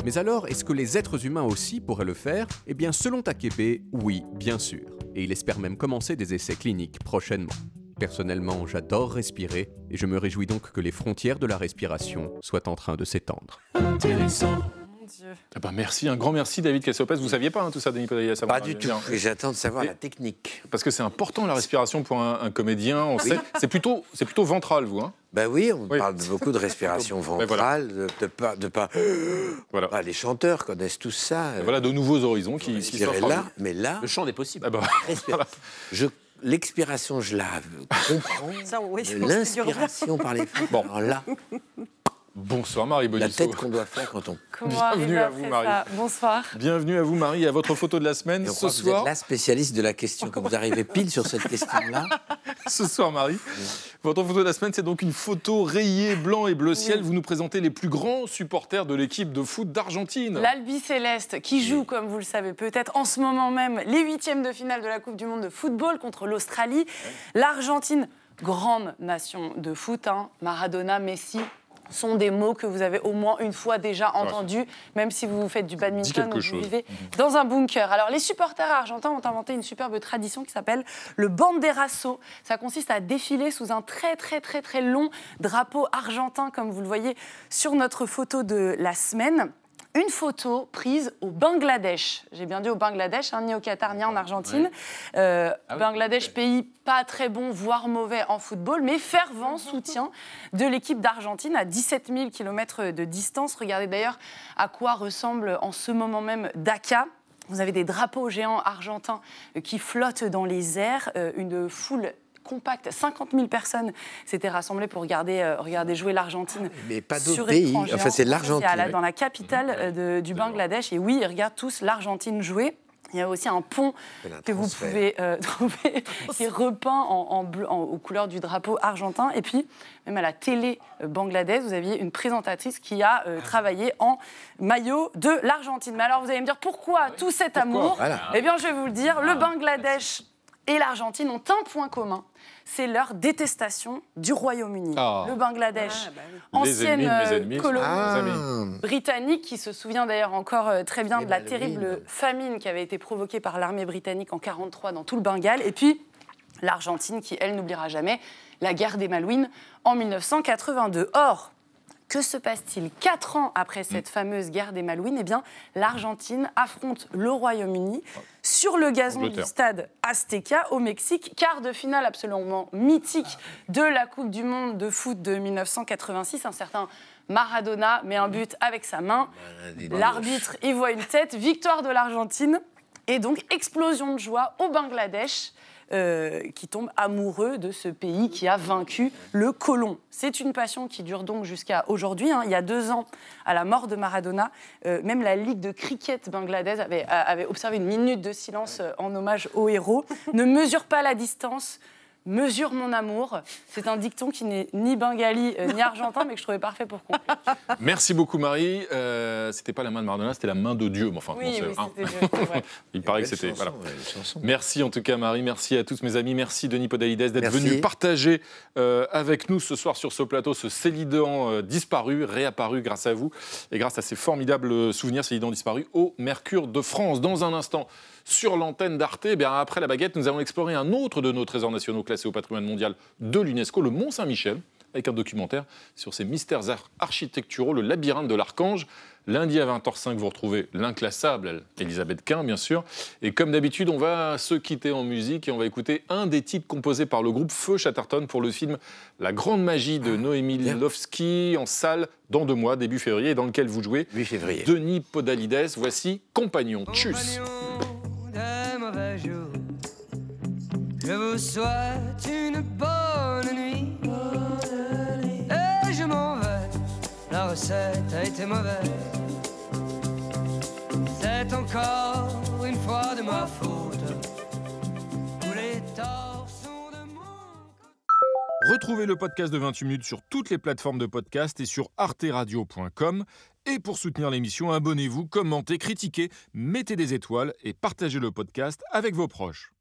Mais alors, est-ce que les êtres humains aussi pourraient le faire? Eh bien, selon Takebe, oui, bien sûr. Et il espère même commencer des essais cliniques prochainement. Personnellement, j'adore respirer et je me réjouis donc que les frontières de la respiration soient en train de s'étendre. Intéressant. Ah bah merci, un grand merci David Cassiopes. Vous ne saviez pas hein, tout ça, Denis Podalides Pas du tout, j'attends de savoir la technique. Parce que c'est important la respiration pour un, comédien, on sait. C'est plutôt, plutôt ventral, vous. Hein ben oui, on parle beaucoup de respiration ventrale, de, de, pas, de pas. Voilà. Ah, les chanteurs connaissent tout ça. voilà de nouveaux horizons qui, qui là, mais là, le chant est possible. Ah bah, je l'expiration, je la comprends. L'inspiration par les femmes, bon. alors là. Bonsoir Marie Bonisso. La tête qu'on doit faire quand on. Bienvenue à vous Marie. Bonsoir. Bienvenue à vous Marie à votre photo de la semaine ce soir. Vous êtes la spécialiste de la question. Quand vous arrivez pile sur cette question-là. ce soir Marie, votre photo de la semaine c'est donc une photo rayée blanc et bleu ciel. Vous nous présentez les plus grands supporters de l'équipe de foot d'Argentine. L'Albi Céleste qui joue, comme vous le savez peut-être en ce moment même, les huitièmes de finale de la Coupe du Monde de football contre l'Australie. L'Argentine grande nation de foot, hein. Maradona, Messi, sont des mots que vous avez au moins une fois déjà entendus, même si vous faites du badminton ou vous vivez dans un bunker. Alors, les supporters argentins ont inventé une superbe tradition qui s'appelle le banderazo. Ça consiste à défiler sous un très, très, très, très long drapeau argentin, comme vous le voyez sur notre photo de la semaine une photo prise au Bangladesh. J'ai bien dit au Bangladesh, hein, ni au Qatar, ni en Argentine. Euh, ah Bangladesh, pays pas très bon, voire mauvais en football, mais fervent soutien de l'équipe d'Argentine à 17 000 km de distance. Regardez d'ailleurs à quoi ressemble en ce moment même Dhaka. Vous avez des drapeaux géants argentins qui flottent dans les airs, euh, une foule compact. 50 000 personnes s'étaient rassemblées pour regarder, euh, regarder jouer l'Argentine. Mais pas d'autres pays. Enfin, c'est l'Argentine. Dans la capitale euh, du Bangladesh. Et oui, ils regardent tous l'Argentine jouer. Il y a aussi un pont que vous pouvez euh, trouver qui est repeint en, bleu, aux couleurs du drapeau argentin. Et puis, même à la télé bangladaise, vous aviez une présentatrice qui a travaillé en maillot de l'Argentine. Mais alors, vous allez me dire pourquoi tout cet amour? Eh bien, je vais vous le dire. Le Bangladesh et l'Argentine ont un point commun c'est leur détestation du Royaume-Uni. Ah. Le Bangladesh, ah, bah ancienne euh, colonie ah. britannique, qui se souvient d'ailleurs encore euh, très bien de la terrible famine qui avait été provoquée par l'armée britannique en 1943 dans tout le Bengale. Et puis l'Argentine, qui, elle, n'oubliera jamais la guerre des Malouines en 1982. Or, que se passe-t-il Quatre ans après cette mm. fameuse guerre des Malouines, eh bien, l'Argentine affronte le Royaume-Uni sur le gazon du stade Azteca au Mexique, quart de finale absolument mythique de la Coupe du Monde de foot de 1986. Un certain Maradona met un but avec sa main. L'arbitre y voit une tête. Victoire de l'Argentine. Et donc, explosion de joie au Bangladesh. Euh, qui tombe amoureux de ce pays qui a vaincu le colon. C'est une passion qui dure donc jusqu'à aujourd'hui. Hein. Il y a deux ans, à la mort de Maradona, euh, même la Ligue de cricket bangladaise avait, avait observé une minute de silence euh, en hommage au héros. ne mesure pas la distance Mesure mon amour. C'est un dicton qui n'est ni bengali euh, ni argentin, mais que je trouvais parfait pour conclure. Merci beaucoup, Marie. Euh, c'était pas la main de Maradona, c'était la main de Dieu. Enfin, oui, oui hein. Il paraît que c'était. Voilà. Merci en tout cas, Marie. Merci à tous mes amis. Merci, Denis Podalides, d'être venu partager euh, avec nous ce soir sur ce plateau ce Célidan euh, disparu, réapparu grâce à vous et grâce à ces formidables souvenirs Célidan disparu au Mercure de France. Dans un instant, sur l'antenne d'Arte. Eh bien, après la baguette, nous allons explorer un autre de nos trésors nationaux classés au patrimoine mondial de l'UNESCO, le Mont Saint-Michel, avec un documentaire sur ses mystères architecturaux, le labyrinthe de l'Archange. Lundi à 20h05, vous retrouvez l'inclassable Elisabeth Quint, bien sûr. Et comme d'habitude, on va se quitter en musique et on va écouter un des titres composés par le groupe Feu Chatterton pour le film La Grande Magie de Noémie Lovski en salle dans deux mois, début février, dans lequel vous jouez 8 février. Denis Podalides. Voici Compagnon. Tchuss Je vous souhaite une bonne nuit. Et je m'en vais, la recette a été mauvaise. C'est encore une fois de ma faute. Tous les torts Retrouvez le podcast de 28 minutes sur toutes les plateformes de podcast et sur arteradio.com. Et pour soutenir l'émission, abonnez-vous, commentez, critiquez, mettez des étoiles et partagez le podcast avec vos proches.